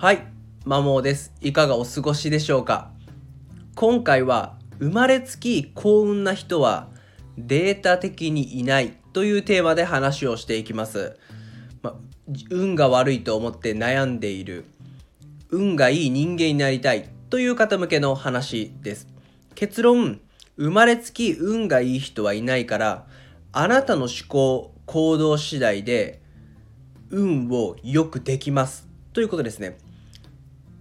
はい、マモーです。いかがお過ごしでしょうか？今回は生まれつき幸運な人はデータ的にいないというテーマで話をしていきます。ま運が悪いと思って悩んでいる、運がいい人間になりたいという方向けの話です。結論、生まれつき運がいい人はいないから、あなたの思考、行動次第で運を良くできますということですね。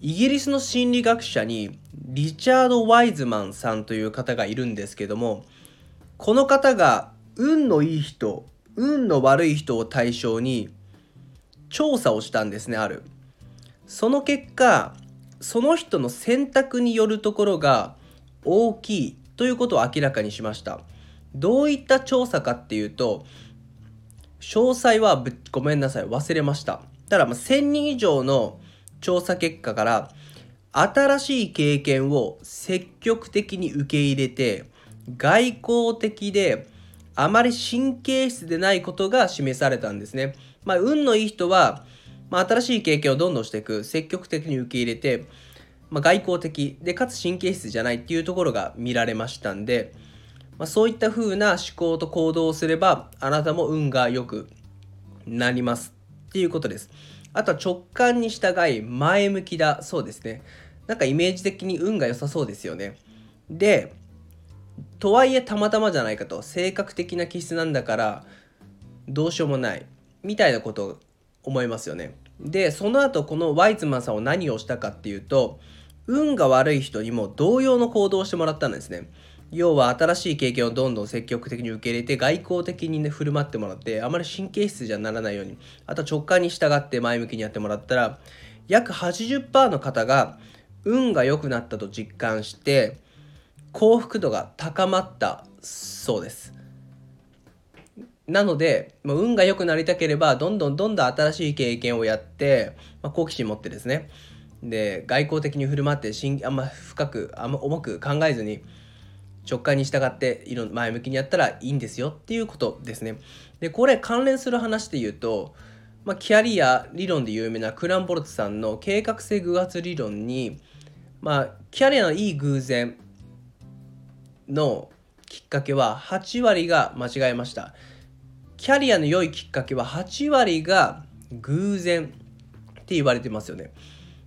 イギリスの心理学者にリチャード・ワイズマンさんという方がいるんですけどもこの方が運のいい人運の悪い人を対象に調査をしたんですねある。その結果その人の選択によるところが大きいということを明らかにしました。どういった調査かっていうと詳細はごめんなさい忘れました。ただま1000人以上の調査結果から新しい経験を積極的に受け入れて外交的であまり神経質でないことが示されたんですね。まあ、運のいい人は、まあ、新しい経験をどんどんしていく積極的に受け入れて、まあ、外交的でかつ神経質じゃないっていうところが見られましたんで、まあ、そういった風な思考と行動をすればあなたも運が良くなりますっていうことです。あとは直感に従い前向きだそうですね。なんかイメージ的に運が良さそうですよね。でとはいえたまたまじゃないかと。性格的な気質なんだからどうしようもない。みたいなことを思いますよね。でその後このワイズマンさんは何をしたかっていうと運が悪い人にも同様の行動をしてもらったんですね。要は新しい経験をどんどん積極的に受け入れて外交的にね振る舞ってもらってあまり神経質じゃならないようにあと直感に従って前向きにやってもらったら約80%の方が運が良くなったと実感して幸福度が高まったそうです。なので、まあ、運が良くなりたければどんどんどんどん新しい経験をやって、まあ、好奇心持ってですね。で外交的に振る舞ってしんあんま深くあんま重く考えずに直感に従っていろ前向きにやったらいいんですよっていうことですね。でこれ関連する話で言うと、まあ、キャリア理論で有名なクランボルツさんの計画性偶発理論に、まあ、キャリアのいい偶然のきっかけは8割が間違えました。キャリアの良いきっかけは8割が偶然って言われてますよね。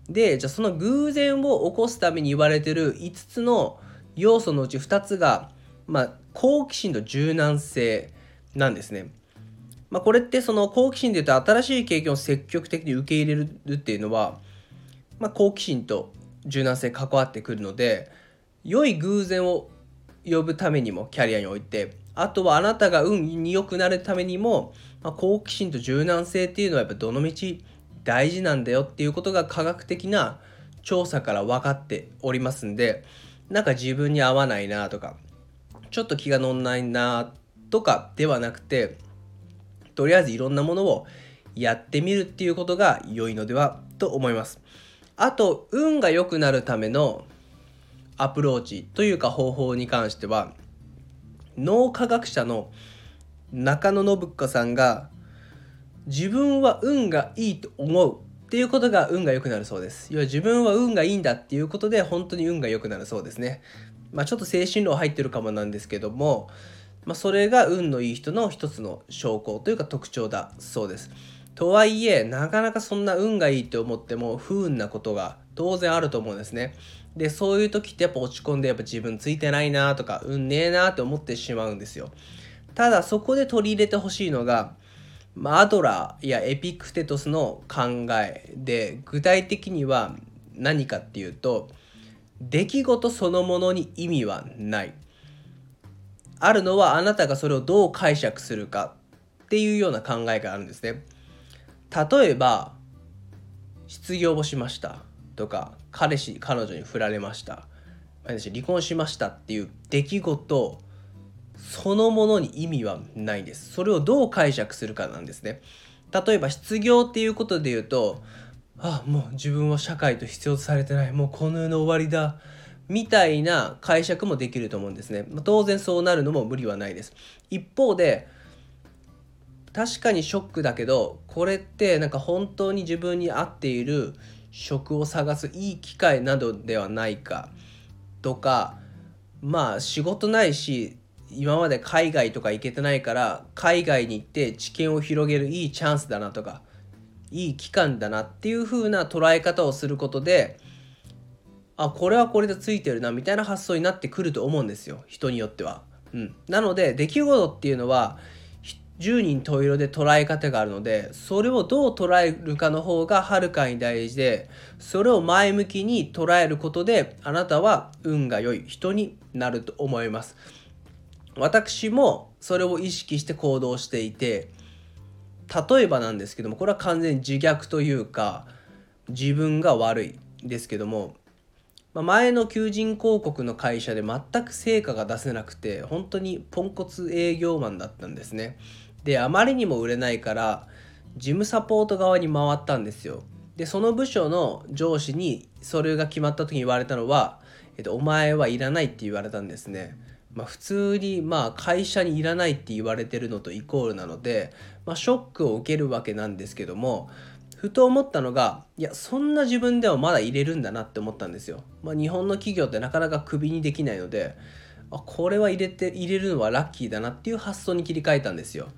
でじゃあその偶然を起こすために言われてる5つの要素のうち2つが、まあ、好奇心と柔軟性なんですね。まあ、これってその好奇心で言うと新しい経験を積極的に受け入れるっていうのは、まあ、好奇心と柔軟性関わってくるので良い偶然を呼ぶためにもキャリアにおいてあとはあなたが運に良くなるためにも、まあ、好奇心と柔軟性っていうのはやっぱどのみち大事なんだよっていうことが科学的な調査から分かっておりますんでなんか自分に合わないなとかちょっと気が乗んないなとかではなくてとりあえずいろんなものをやってみるっていうことが良いのではと思います。あと運が良くなるためのアプローチというか方法に関しては脳科学者の中野信子さんが自分は運がいいと思うっていうことが運が良くなるそうです。要は自分は運がいいんだっていうことで本当に運が良くなるそうですね。まあちょっと精神論入ってるかもなんですけども、まあ、それが運のいい人の一つの証拠というか特徴だそうです。とはいえなかなかそんな運がいいって思っても不運なことが当然あると思うんですね。でそういう時ってやっぱ落ち込んでやっぱ自分ついてないなとか運ねえなって思ってしまうんですよ。ただそこで取り入れてほしいのがアドラーやエピクテトスの考えで具体的には何かっていうと出来事そのものに意味はない。あるのはあなたがそれをどう解釈するかっていうような考えがあるんですね。例えば失業をしましたとか彼氏彼女に振られました。離婚しましたっていう出来事そのものに意味はないです。それをどう解釈するかなんですね。例えば失業っていうことで言うと、あ、もう自分は社会と必要とされてない。もうこの世の終わりだ。みたいな解釈もできると思うんですね。当然そうなるのも無理はないです。一方で、確かにショックだけど、これってなんか本当に自分に合っている職を探すいい機会などではないかとかまあ仕事ないし今まで海外とか行けてないから海外に行って知見を広げるいいチャンスだなとかいい期間だなっていう風な捉え方をすることであこれはこれでついてるなみたいな発想になってくると思うんですよ。人によっては。うん、なので出来事っていうのは10人十色で捉え方があるのでそれをどう捉えるかの方がはるかに大事でそれを前向きに捉えることであなたは運が良い人になると思います。私もそれを意識して行動していて例えばなんですけどもこれは完全に自虐というか自分が悪いですけども前の求人広告の会社で全く成果が出せなくて本当にポンコツ営業マンだったんですね。であまりにも売れないから事務サポート側に回ったんですよ。でその部署の上司にそれが決まった時に言われたのは、えっと、お前はいらないって言われたんですね。まあ、普通にまあ会社にいらないって言われてるのとイコールなので、まあ、ショックを受けるわけなんですけどもふと思ったのがいやそんな自分でもまだ入れるんだなって思ったんですよ。まあ、日本の企業ってなかなかクビにできないのであこれは入れて入れるのはラッキーだなっていう発想に切り替えたんですよ。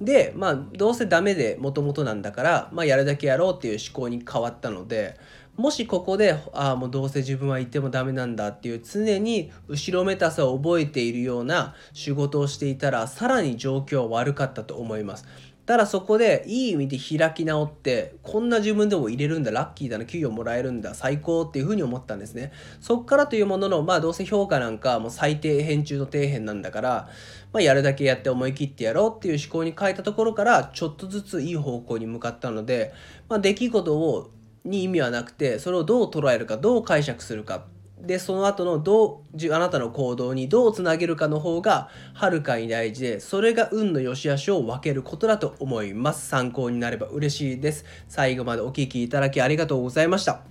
でまあどうせダメでもともとなんだから、まあ、やるだけやろうっていう思考に変わったのでもしここでああもうどうせ自分は言ってもダメなんだっていう常に後ろめたさを覚えているような仕事をしていたらさらに状況は悪かったと思います。ただそこでいい意味で開き直ってこんな自分でも入れるんだラッキーだな給与もらえるんだ最高っていうふうに思ったんですねそっからというもののまあどうせ評価なんかもう最低辺中の底辺なんだから、まあ、やるだけやって思い切ってやろうっていう思考に変えたところからちょっとずついい方向に向かったので、まあ、出来事をに意味はなくてそれをどう捉えるかどう解釈するか。でその後のどうあなたの行動にどうつなげるかの方がはるかに大事でそれが運の良し悪しを分けることだと思います。参考になれば嬉しいです。最後までお聴きいただきありがとうございました。